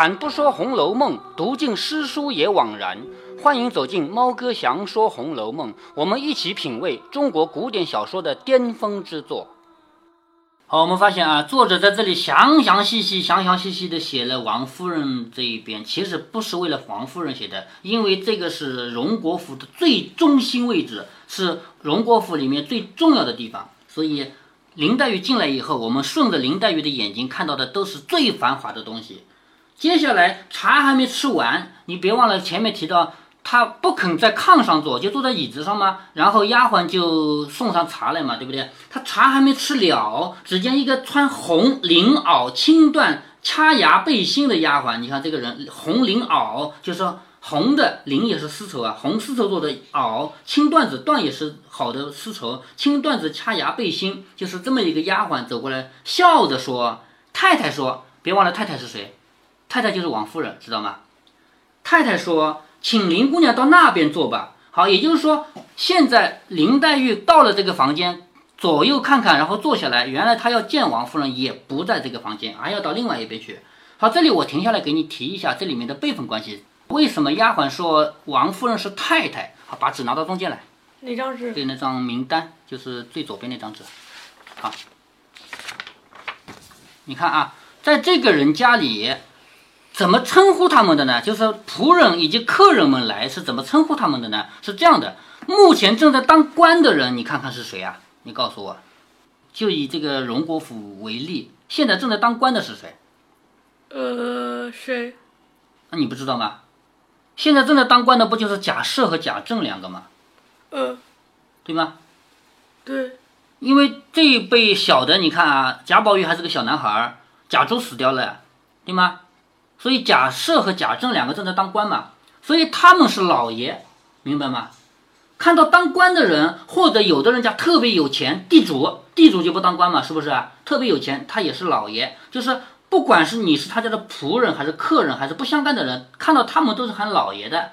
开坛不说《红楼梦》，读尽诗书也枉然。欢迎走进猫哥祥说《红楼梦》，我们一起品味中国古典小说的巅峰之作。好，我们发现啊，作者在这里详详细细、详详细细的写了王夫人这一边，其实不是为了王夫人写的，因为这个是荣国府的最中心位置，是荣国府里面最重要的地方，所以林黛玉进来以后，我们顺着林黛玉的眼睛看到的都是最繁华的东西。接下来茶还没吃完，你别忘了前面提到。他不肯在炕上坐，就坐在椅子上嘛。然后丫鬟就送上茶来嘛，对不对？他茶还没吃了，只见一个穿红绫袄青缎掐牙背心的丫鬟。你看这个人，红绫袄就是红的绫也是丝绸啊，红丝绸做的袄，青缎子缎也是好的丝绸，青缎子掐牙背心，就是这么一个丫鬟走过来，笑着说：“太太说，别忘了太太是谁？太太就是王夫人，知道吗？”太太说。请林姑娘到那边坐吧。好，也就是说，现在林黛玉到了这个房间，左右看看，然后坐下来。原来她要见王夫人，也不在这个房间，还要到另外一边去。好，这里我停下来给你提一下这里面的辈分关系。为什么丫鬟说王夫人是太太？好，把纸拿到中间来。哪张纸？对，那张名单就是最左边那张纸。好，你看啊，在这个人家里。怎么称呼他们的呢？就是仆人以及客人们来是怎么称呼他们的呢？是这样的，目前正在当官的人，你看看是谁啊？你告诉我，就以这个荣国府为例，现在正在当官的是谁？呃，谁？那你不知道吗？现在正在当官的不就是贾赦和贾政两个吗？嗯，对吗？对。因为这一辈小的，你看啊，贾宝玉还是个小男孩，贾珠死掉了，对吗？所以贾赦和贾政两个正在当官嘛，所以他们是老爷，明白吗？看到当官的人，或者有的人家特别有钱，地主，地主就不当官嘛，是不是？特别有钱，他也是老爷，就是不管是你是他家的仆人，还是客人，还是不相干的人，看到他们都是喊老爷的。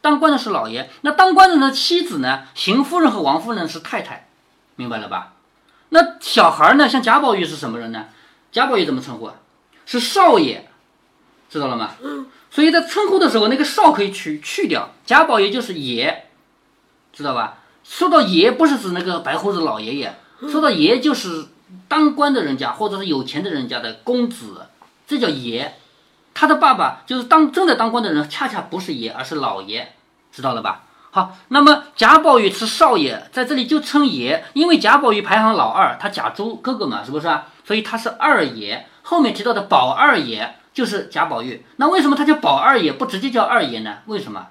当官的是老爷，那当官的呢？妻子呢？邢夫人和王夫人是太太，明白了吧？那小孩呢？像贾宝玉是什么人呢？贾宝玉怎么称呼啊？是少爷。知道了吗？嗯，所以在称呼的时候，那个少可以去去掉，贾宝玉就是爷，知道吧？说到爷，不是指那个白胡子老爷爷，说到爷就是当官的人家或者是有钱的人家的公子，这叫爷。他的爸爸就是当正在当官的人，恰恰不是爷，而是老爷，知道了吧？好，那么贾宝玉是少爷，在这里就称爷，因为贾宝玉排行老二，他贾珠哥哥嘛，是不是啊？所以他是二爷。后面提到的宝二爷。就是贾宝玉，那为什么他叫宝二爷，不直接叫二爷呢？为什么？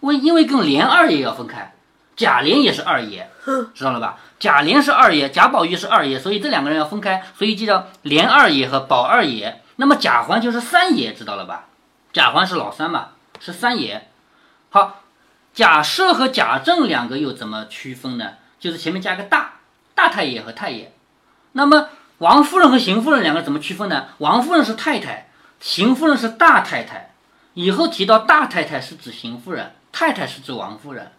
为因为跟连二爷要分开，贾琏也是二爷，知道了吧？贾琏是二爷，贾宝玉是二爷，所以这两个人要分开，所以就叫连二爷和宝二爷。那么贾环就是三爷，知道了吧？贾环是老三嘛，是三爷。好，贾赦和贾政两个又怎么区分呢？就是前面加个大，大太爷和太爷。那么王夫人和邢夫人两个怎么区分呢？王夫人是太太。邢夫人是大太太，以后提到大太太是指邢夫人，太太是指王夫人。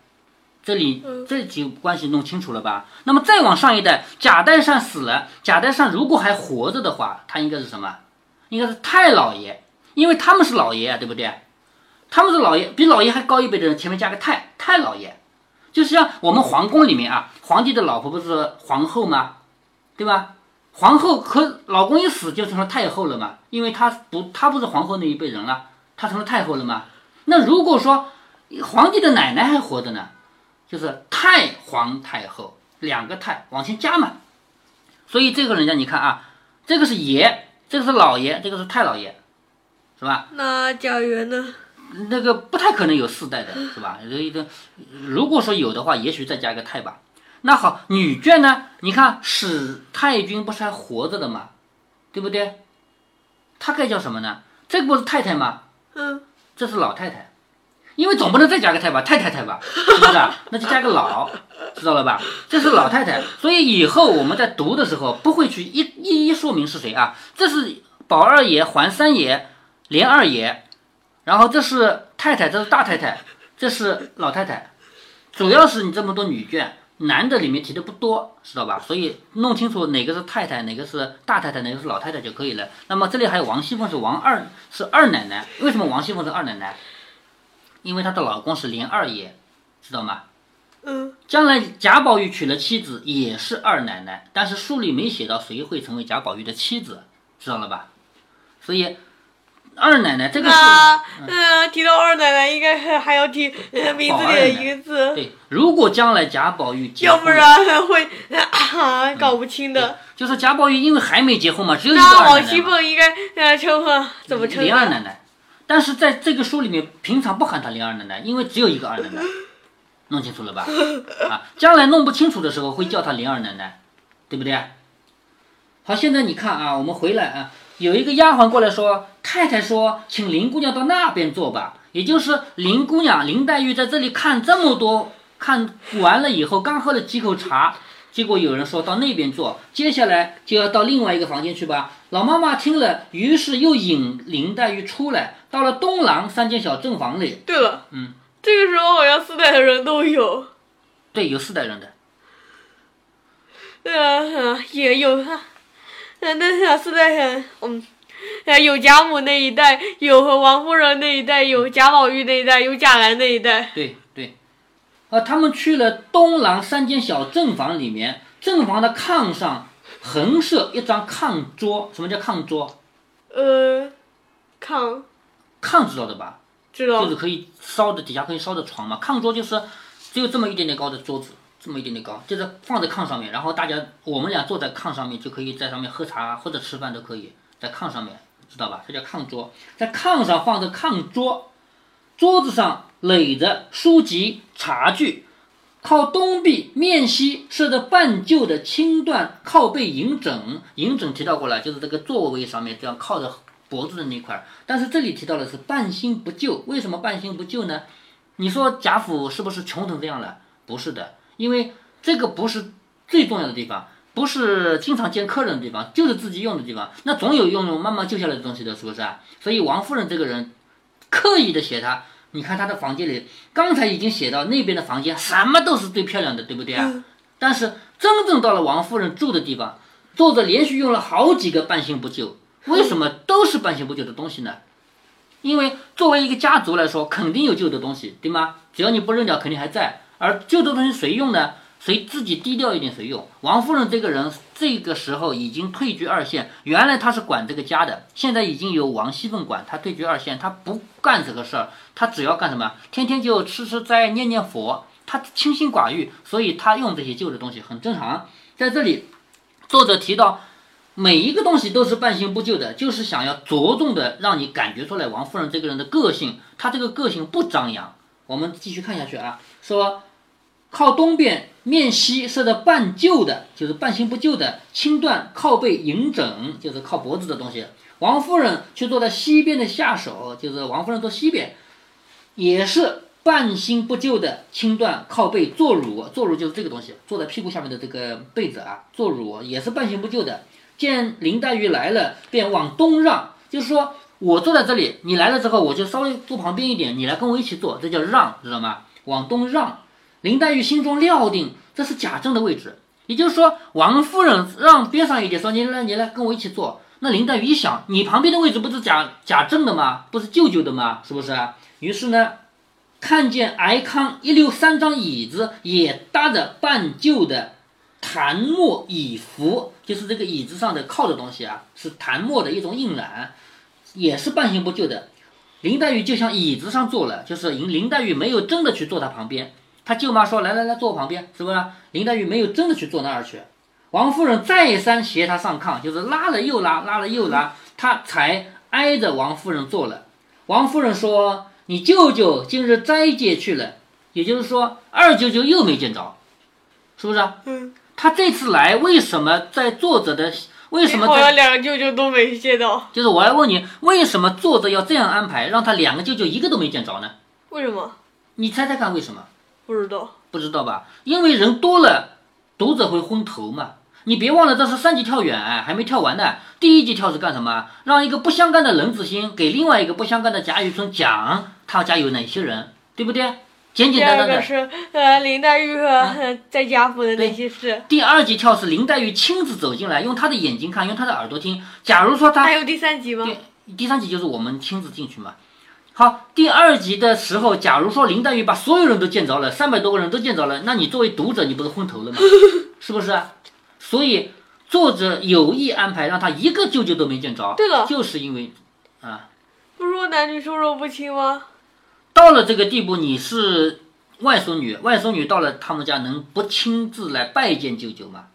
这里这几关系弄清楚了吧？那么再往上一代，贾代善死了，贾代善如果还活着的话，他应该是什么？应该是太老爷，因为他们是老爷啊，对不对？他们是老爷，比老爷还高一辈的人，前面加个太，太老爷，就是像我们皇宫里面啊，皇帝的老婆不是皇后吗？对吧？皇后和老公一死就成了太后了嘛？因为她不，她不是皇后那一辈人了，她成了太后了嘛？那如果说皇帝的奶奶还活着呢，就是太皇太后，两个太往前加嘛。所以这个人家你看啊，这个是爷，这个是老爷，这个是太老爷，是吧？那贾元呢？那个不太可能有四代的，是吧？一个如果说有的话，也许再加一个太吧。那好，女眷呢？你看史太君不是还活着的吗？对不对？她该叫什么呢？这个不是太太吗？嗯，这是老太太，因为总不能再加个太吧，太太太吧，是不是？那就加个老，知道了吧？这是老太太，所以以后我们在读的时候不会去一一一说明是谁啊。这是宝二爷、环三爷、连二爷，然后这是太太，这是大太太，这是老太太，主要是你这么多女眷。男的里面提的不多，知道吧？所以弄清楚哪个是太太，哪个是大太太，哪个是老太太就可以了。那么这里还有王熙凤是王二，是二奶奶。为什么王熙凤是二奶奶？因为她的老公是连二爷，知道吗？嗯，将来贾宝玉娶了妻子也是二奶奶，但是书里没写到谁会成为贾宝玉的妻子，知道了吧？所以二奶奶这个是那嗯，提到二奶奶，应该还还要提呃名字里的一个字，对。如果将来贾宝玉结婚，要不然会啊搞不清的。就是贾宝玉因为还没结婚嘛，只有一个奶奶嘛，熙凤应该呃称呼怎么称林二？奶奶。但是在这个书里面，平常不喊她林二奶奶，因为只有一个二奶奶，弄清楚了吧？啊，将来弄不清楚的时候会叫她林二奶奶，对不对？好，现在你看啊，我们回来啊，有一个丫鬟过来说，太太说，请林姑娘到那边坐吧。也就是林姑娘林黛玉在这里看这么多，看完了以后，刚喝了几口茶，结果有人说到那边坐，接下来就要到另外一个房间去吧。老妈妈听了，于是又引林黛玉出来，到了东廊三间小正房里。对了，嗯，这个时候好像四代的人都有，对，有四代人的。呃，也有啊，呃，那是四代人，嗯。呃，有贾母那一代，有和王夫人那一代，有贾宝玉那一代，有贾兰那一代。对对，啊，他们去了东廊三间小正房里面，正房的炕上横设一张炕桌。什么叫炕桌？呃，炕炕知道的吧？知道就是可以烧的，底下可以烧的床嘛。炕桌就是只有这么一点点高的桌子，这么一点点高，就是放在炕上面，然后大家我们俩坐在炕上面就可以在上面喝茶或者吃饭都可以，在炕上面，知道吧？这叫炕桌，在炕上放着炕桌，桌子上垒着书籍茶具。靠东壁面西设着半旧的青缎靠背银枕，银枕提到过了，就是这个座位上面这样靠着脖子的那块儿。但是这里提到的是半新不旧，为什么半新不旧呢？你说贾府是不是穷成这样了？不是的，因为这个不是最重要的地方，不是经常见客人的地方，就是自己用的地方。那总有用用慢慢旧下来的东西的，是不是啊？所以王夫人这个人刻意的写他，你看她的房间里，刚才已经写到那边的房间什么都是最漂亮的，对不对啊？但是真正到了王夫人住的地方，作者连续用了好几个半新不旧，为什么都是半新不旧的东西呢？因为作为一个家族来说，肯定有旧的东西，对吗？只要你不扔掉，肯定还在。而旧的东西谁用呢？谁自己低调一点谁用？王夫人这个人，这个时候已经退居二线。原来她是管这个家的，现在已经由王熙凤管，她退居二线，她不干这个事儿，她只要干什么？天天就吃吃斋，念念佛，她清心寡欲，所以她用这些旧的东西很正常。在这里，作者提到。每一个东西都是半新不旧的，就是想要着重的让你感觉出来王夫人这个人的个性，她这个个性不张扬。我们继续看下去啊，说靠东边面西设的半旧的，就是半新不旧的青缎靠背银枕，就是靠脖子的东西。王夫人却坐在西边的下手，就是王夫人坐西边，也是半新不旧的青缎靠背坐褥，坐褥就是这个东西，坐在屁股下面的这个被子啊，坐褥也是半新不旧的。见林黛玉来了，便往东让，就是说我坐在这里，你来了之后，我就稍微坐旁边一点，你来跟我一起坐，这叫让，知道吗？往东让。林黛玉心中料定这是贾政的位置，也就是说，王夫人让边上一点，说你来，你来跟我一起坐。那林黛玉一想，你旁边的位置不是贾贾政的吗？不是舅舅的吗？是不是？于是呢，看见挨炕一溜三张椅子，也搭着半旧的。檀木椅扶，就是这个椅子上的靠的东西啊，是檀木的一种印染，也是半新不旧的。林黛玉就像椅子上坐了，就是林林黛玉没有真的去坐她旁边，她舅妈说来来来坐我旁边，是不是？林黛玉没有真的去坐那儿去。王夫人再三携她上炕，就是拉了又拉，拉了又拉，她才挨着王夫人坐了。王夫人说：“你舅舅今日斋戒去了，也就是说二舅舅又没见着，是不是？”嗯。他这次来为什么在作者的为什么在好像两个舅舅都没见到？就是我要问你，为什么作者要这样安排，让他两个舅舅一个都没见着呢？为什么？你猜猜看为什么？不知道。不知道吧？因为人多了，读者会昏头嘛。你别忘了，这是三级跳远，还没跳完呢。第一级跳是干什么？让一个不相干的冷子兴给另外一个不相干的贾雨村讲他家有哪些人，对不对？简第简单单的。二个是呃林黛玉和呃在贾府的那些事，第二集跳是林黛玉亲自走进来，用她的眼睛看，用她的耳朵听。假如说她还有第三集吗？对第三集就是我们亲自进去嘛。好，第二集的时候，假如说林黛玉把所有人都见着了，三百多个人都见着了，那你作为读者，你不是昏头了吗？是不是啊？所以作者有意安排让他一个舅舅都没见着，对了就是因为啊，不是说男女授受不亲吗？到了这个地步，你是外孙女，外孙女到了他们家能不亲自来拜见舅舅吗？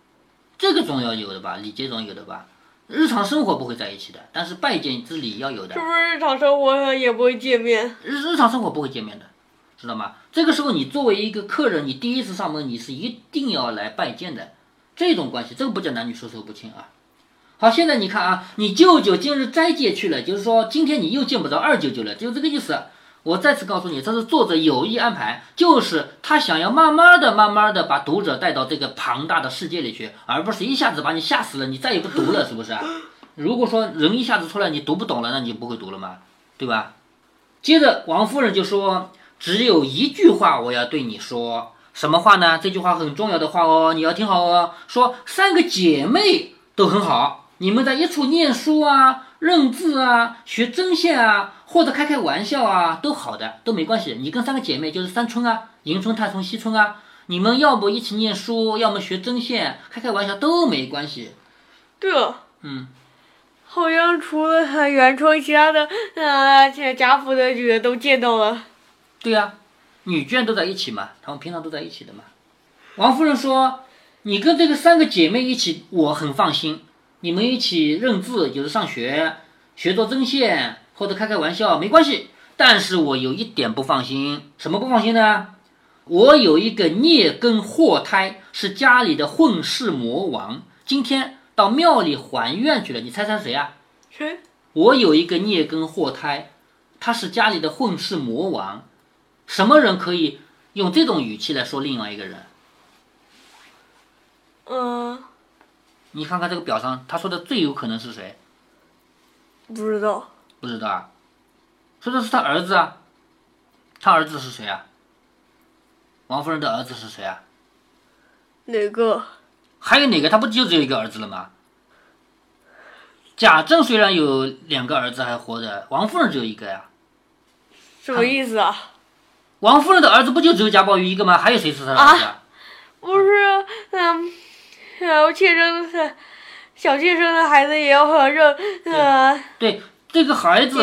这个总要有的吧，礼节总有的吧。日常生活不会在一起的，但是拜见之礼要有的是。不是日常生活上也不会见面？日日常生活不会见面的，知道吗？这个时候你作为一个客人，你第一次上门，你是一定要来拜见的，这种关系，这个不叫男女授受不亲啊。好，现在你看啊，你舅舅今日斋戒去了，就是说今天你又见不着二舅舅了，就这个意思。我再次告诉你，这是作者有意安排，就是他想要慢慢的、慢慢的把读者带到这个庞大的世界里去，而不是一下子把你吓死了，你再也不读了，是不是啊？如果说人一下子出来你读不懂了，那你就不会读了嘛，对吧？接着王夫人就说：“只有一句话我要对你说，什么话呢？这句话很重要的话哦，你要听好哦。说三个姐妹都很好，你们在一处念书啊、认字啊、学针线啊，或者开开玩笑啊，都好的，都没关系。你跟三个姐妹就是三春啊，迎春、探春、惜春啊，你们要不一起念书，要么学针线，开开玩笑都没关系。对了，嗯，好像除了他原创，其他的啊贾贾府的女的都见到了。对呀、女眷都在一起嘛，她们平常都在一起的嘛。王夫人说：“你跟这个三个姐妹一起，我很放心。你们一起认字，就是上学，学做针线或者开开玩笑没关系。但是我有一点不放心，什么不放心呢？我有一个孽根祸胎，是家里的混世魔王，今天到庙里还愿去了。你猜猜谁啊？谁？我有一个孽根祸胎，他是家里的混世魔王。什么人可以用这种语气来说另外一个人？嗯、你看看这个表上，他说的最有可能是谁？不知道。不知道啊？说的是他儿子啊。他儿子是谁啊？王夫人的儿子是谁啊？哪个？还有哪个？他不就只有一个儿子了吗？贾政虽然有两个儿子还活着，王夫人只有一个呀。什么意思啊？王夫人的儿子不就只有贾宝玉一个吗？还有谁是他的儿子啊？不是，嗯，小妾生的小妾生的孩子也要认，呃，对，这个孩子？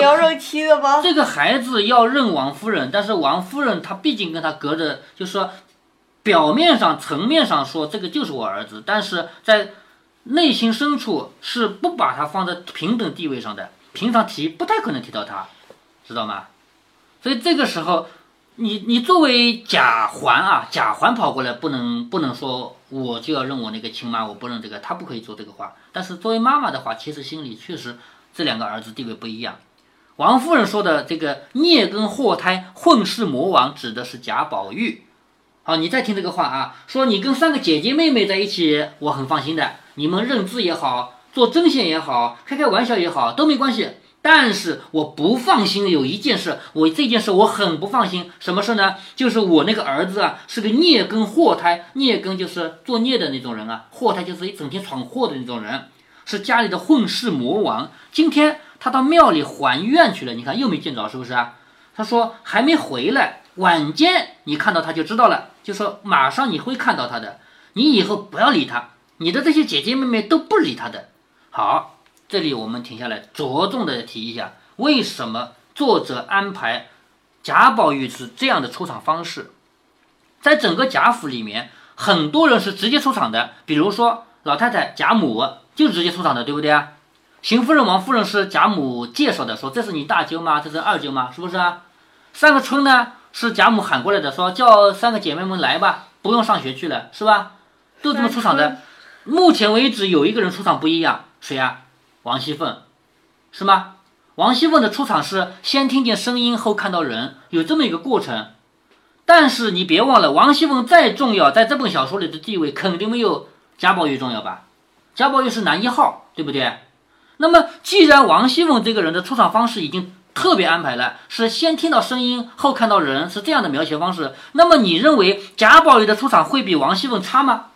这个孩子要认王夫人，但是王夫人她毕竟跟他隔着，就是说表面上层面上说这个就是我儿子，但是在内心深处是不把他放在平等地位上的，平常提不太可能提到他，知道吗？所以这个时候，你你作为贾环啊，贾环跑过来不能不能说我就要认我那个亲妈，我不认这个，他不可以说这个话。但是作为妈妈的话，其实心里确实这两个儿子地位不一样。王夫人说的这个孽根祸胎混世魔王，指的是贾宝玉。好，你再听这个话啊，说你跟三个姐姐妹妹在一起，我很放心的。你们认字也好，做针线也好，开开玩笑也好，都没关系。但是我不放心有一件事，我这件事我很不放心。什么事呢？就是我那个儿子啊，是个孽根祸胎。孽根就是作孽的那种人啊，祸胎就是一整天闯祸的那种人，是家里的混世魔王。今天他到庙里还愿去了，你看又没见着，是不是啊？他说还没回来，晚间你看到他就知道了，就说马上你会看到他的，你以后不要理他，你的这些姐姐妹妹都不理他的。好。这里我们停下来，着重的提一下，为什么作者安排贾宝玉是这样的出场方式？在整个贾府里面，很多人是直接出场的，比如说老太太贾母就直接出场的，对不对啊？邢夫人、王夫人是贾母介绍的，说这是你大舅妈，这是二舅妈，是不是啊？三个春呢是贾母喊过来的，说叫三个姐妹们来吧，不用上学去了，是吧？都这么出场的。目前为止有一个人出场不一样，谁呀、王熙凤，是吗？王熙凤的出场是先听见声音后看到人，有这么一个过程。但是你别忘了，王熙凤再重要，在这本小说里的地位肯定没有贾宝玉重要吧？贾宝玉是男一号，对不对？那么既然王熙凤这个人的出场方式已经特别安排了，是先听到声音后看到人，是这样的描写方式。那么你认为贾宝玉的出场会比王熙凤差吗？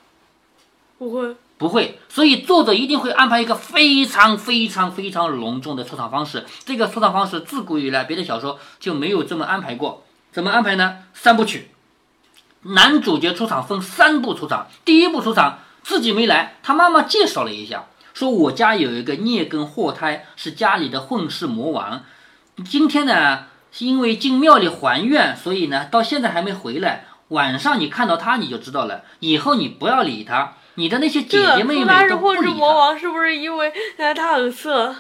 不会，不会，所以作者一定会安排一个非常非常非常隆重的出场方式。这个出场方式自古以来别的小说就没有这么安排过。怎么安排呢？三部曲，男主角出场分三部出场。第一部出场自己没来，他妈妈介绍了一下，说我家有一个孽根祸胎，是家里的混世魔王。今天呢，是因为进庙里还愿，所以呢，到现在还没回来。晚上你看到他，你就知道了。以后你不要理他。你的那些姐姐妹妹他是都不理混世魔。王，是不是因为呃他很色？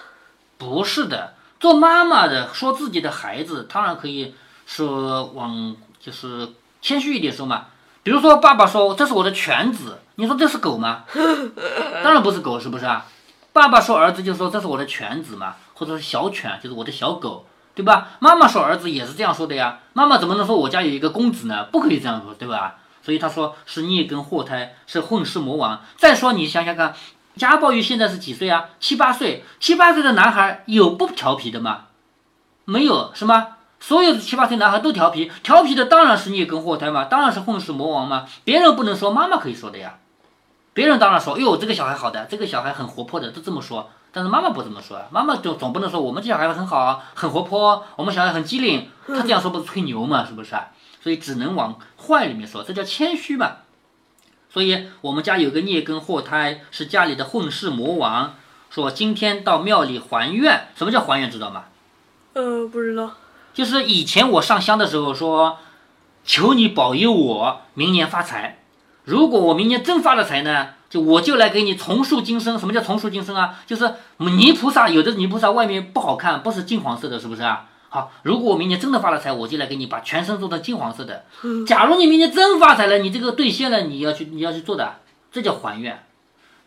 不是的，做妈妈的说自己的孩子，当然可以说往就是谦虚一点说嘛。比如说爸爸说这是我的犬子，你说这是狗吗？当然不是狗，是不是啊？爸爸说儿子就说这是我的犬子嘛，或者是小犬，就是我的小狗，对吧？妈妈说儿子也是这样说的呀。妈妈怎么能说我家有一个公子呢？不可以这样说，对吧？所以他说是孽根祸胎，是混世魔王。再说你想想看，贾宝玉现在是几岁啊？七八岁，七八岁的男孩有不调皮的吗？没有，是吗？所有的七八岁男孩都调皮，调皮的当然是孽根祸胎嘛，当然是混世魔王嘛。别人不能说，妈妈可以说的呀。别人当然说，哎呦，这个小孩好的，这个小孩很活泼的，都这么说。但是妈妈不这么说啊，妈妈总总不能说我们这小孩很好，很活泼，我们小孩很机灵。他这样说不是吹牛嘛，是不是啊？所以只能往坏里面说，这叫谦虚嘛。所以我们家有个孽根祸胎，是家里的混世魔王。说今天到庙里还愿，什么叫还愿？知道吗？呃，不知道。就是以前我上香的时候说，求你保佑我明年发财。如果我明年真发了财呢，就我就来给你重塑金身。什么叫重塑金身啊？就是泥菩萨，有的泥菩萨外面不好看，不是金黄色的，是不是啊？好，如果我明年真的发了财，我就来给你把全身做成金黄色的。假如你明年真发财了，你这个兑现了，你要去你要去做的，这叫还愿。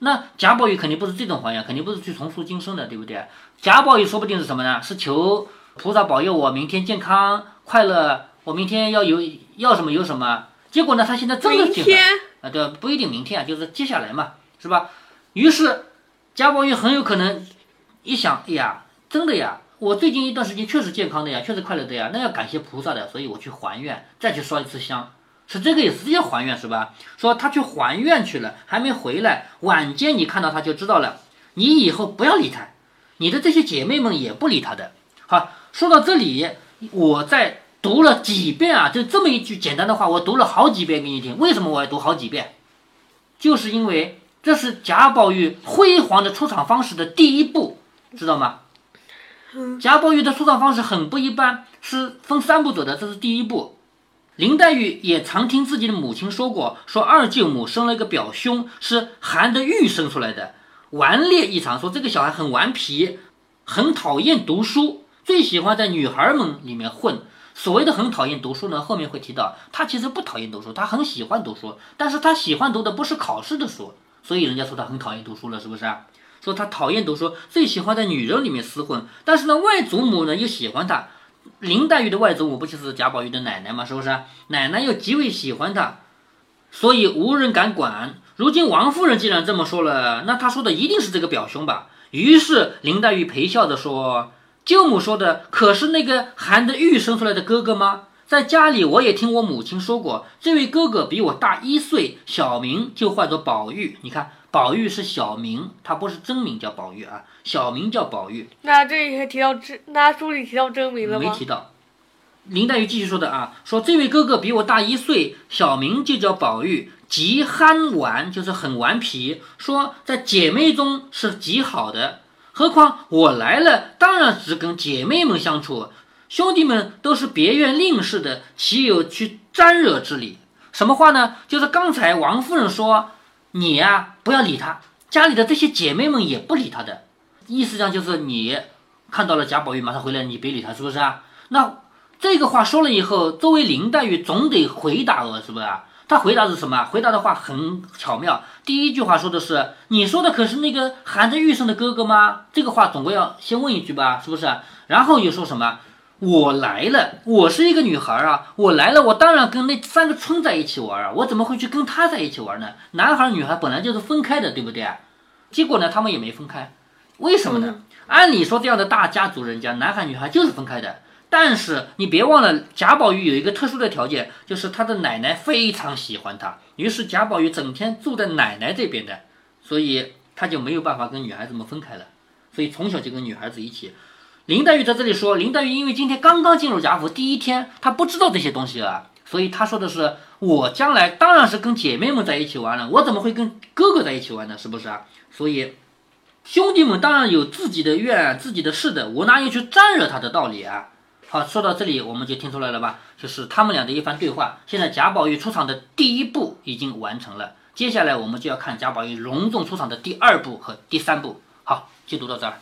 那贾宝玉肯定不是这种还愿，肯定不是去重塑金身的，对不对？贾宝玉说不定是什么呢？是求菩萨保佑我明天健康快乐，我明天要有要什么有什么。结果呢，他现在真的健康啊，对，不一定明天啊，就是接下来嘛，是吧？于是贾宝玉很有可能一想，哎呀，真的呀，我最近一段时间确实健康的呀，确实快乐的呀，那要感谢菩萨的，所以我去还愿，再去烧一次香，是这个意思，要还愿是吧？说他去还愿去了，还没回来，晚间你看到他就知道了，你以后不要理他，你的这些姐妹们也不理他的。好，说到这里，我在读了几遍啊，就这么一句简单的话，我读了好几遍给你听。为什么我要读好几遍？就是因为这是贾宝玉辉煌的出场方式的第一步，知道吗？贾宝玉的出场方式很不一般，是分三步走的，这是第一步。林黛玉也常听自己的母亲说过，说二舅母生了一个表兄，是含着玉生出来的，顽劣异常，说这个小孩很顽皮，很讨厌读书，最喜欢在女孩们里面混。所谓的很讨厌读书呢，后面会提到，他其实不讨厌读书，他很喜欢读书，但是他喜欢读的不是考试的书，所以人家说他很讨厌读书了，是不是？说他讨厌读书，最喜欢在女人里面厮混，但是呢，外祖母呢又喜欢他。林黛玉的外祖母不就是贾宝玉的奶奶吗？是不是？奶奶又极为喜欢他，所以无人敢管。如今王夫人既然这么说了，那她说的一定是这个表兄吧？于是林黛玉陪笑着说：“舅母说的可是那个含着玉生出来的哥哥吗？在家里我也听我母亲说过，这位哥哥比我大一岁，小名就唤作宝玉。你看，宝玉是小名，他不是真名叫宝玉啊，小名叫宝玉。那这里还提到真，那书里提到真名了吗？没提到。林黛玉继续说的啊，说这位哥哥比我大一岁，小名就叫宝玉，极憨顽，就是很顽皮。说在姐妹中是极好的，何况我来了，当然只跟姐妹们相处，兄弟们都是别院令氏的，岂有去沾惹之理？什么话呢？就是刚才王夫人说你呀、不要理他，家里的这些姐妹们也不理他的，意思上就是你看到了贾宝玉马上回来，你别理他，是不是啊？那这个话说了以后，作为林黛玉总得回答了，是不是啊？她回答是什么？回答的话很巧妙。第一句话说的是：“你说的可是那个含着玉生的哥哥吗？”这个话总归要先问一句吧，是不是？然后又说什么？我来了，我是一个女孩啊，我来了，我当然跟那三个春在一起玩啊，我怎么会去跟他在一起玩呢？男孩女孩本来就是分开的，对不对？结果呢，他们也没分开，为什么呢？按理说，这样的大家族人家，男孩女孩就是分开的。但是你别忘了，贾宝玉有一个特殊的条件，就是他的奶奶非常喜欢他，于是贾宝玉整天住在奶奶这边的，所以他就没有办法跟女孩子们分开了，所以从小就跟女孩子一起。林黛玉在这里说，林黛玉因为今天刚刚进入贾府第一天，她不知道这些东西啊，所以她说的是，我将来当然是跟姐妹们在一起玩了，我怎么会跟哥哥在一起玩呢？是不是啊？所以兄弟们当然有自己的愿、自己的事的，我哪有去沾惹他的道理啊？好，说到这里我们就听出来了吧？就是他们俩的一番对话。现在贾宝玉出场的第一步已经完成了，接下来我们就要看贾宝玉隆重出场的第二步和第三步。好，就读到这儿。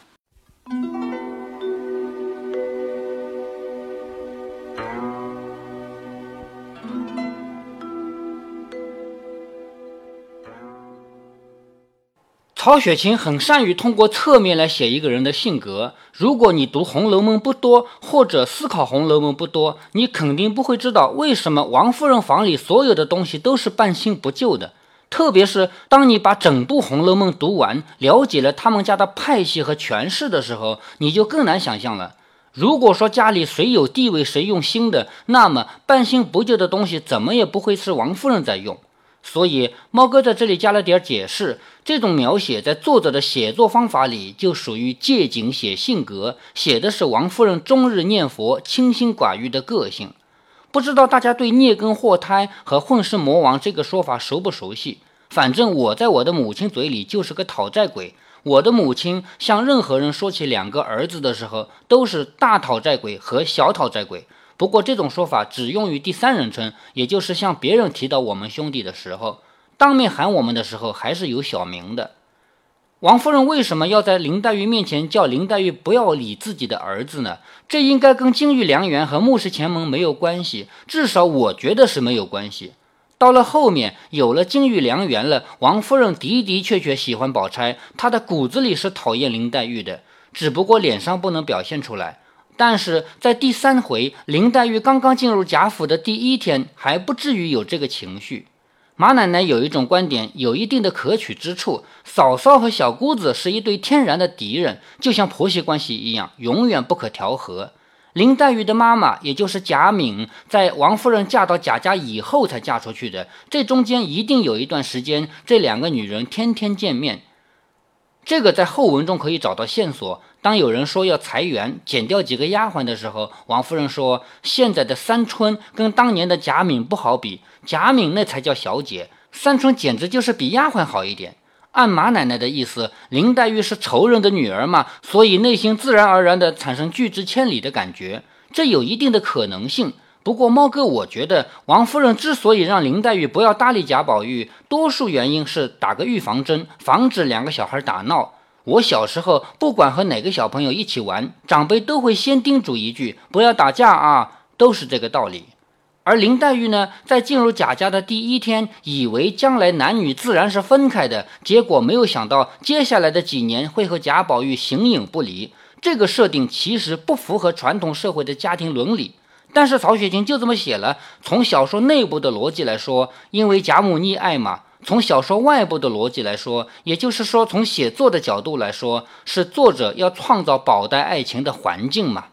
曹雪芹很善于通过侧面来写一个人的性格。如果你读《红楼梦》不多，或者思考《红楼梦》不多，你肯定不会知道为什么王夫人房里所有的东西都是半新不旧的。特别是当你把整部《红楼梦》读完，了解了他们家的派系和权势的时候，你就更难想象了。如果说家里谁有地位谁用新的，那么半新不旧的东西怎么也不会是王夫人在用。所以，猫哥在这里加了点解释。这种描写在作者的写作方法里就属于借景写性格，写的是王夫人终日念佛、清心寡欲的个性。不知道大家对孽根祸胎和混世魔王这个说法熟不熟悉？反正我在我的母亲嘴里就是个讨债鬼。我的母亲向任何人说起两个儿子的时候，都是大讨债鬼和小讨债鬼。不过这种说法只用于第三人称，也就是向别人提到我们兄弟的时候，当面喊我们的时候还是有小名的。王夫人为什么要在林黛玉面前叫林黛玉不要理自己的儿子呢？这应该跟金玉良缘和穆氏前盟没有关系，至少我觉得是没有关系。到了后面有了金玉良缘了，王夫人的的确确喜欢宝钗，她的骨子里是讨厌林黛玉的，只不过脸上不能表现出来。但是在第三回，林黛玉刚刚进入贾府的第一天，还不至于有这个情绪。马奶奶有一种观点，有一定的可取之处：嫂嫂和小姑子是一对天然的敌人，就像婆媳关系一样，永远不可调和。林黛玉的妈妈，也就是贾敏，在王夫人嫁到贾家以后才嫁出去的，这中间一定有一段时间，这两个女人天天见面。这个在后文中可以找到线索。当有人说要裁员、减掉几个丫鬟的时候，王夫人说：“现在的三春跟当年的贾敏不好比，贾敏那才叫小姐，三春简直就是比丫鬟好一点。”按马奶奶的意思，林黛玉是仇人的女儿嘛，所以内心自然而然地产生拒之千里的感觉，这有一定的可能性。不过猫哥，我觉得王夫人之所以让林黛玉不要搭理贾宝玉，多数原因是打个预防针，防止两个小孩打闹。我小时候，不管和哪个小朋友一起玩，长辈都会先叮嘱一句：“不要打架啊！”都是这个道理。而林黛玉呢，在进入贾家的第一天，以为将来男女自然是分开的，结果没有想到，接下来的几年会和贾宝玉形影不离。这个设定其实不符合传统社会的家庭伦理，但是曹雪芹就这么写了。从小说内部的逻辑来说，因为贾母溺爱嘛。从小说外部的逻辑来说，也就是说，从写作的角度来说，是作者要创造宝黛爱情的环境嘛？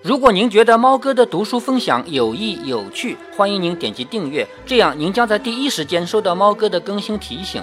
如果您觉得猫哥的读书分享有益有趣，欢迎您点击订阅，这样您将在第一时间收到猫哥的更新提醒。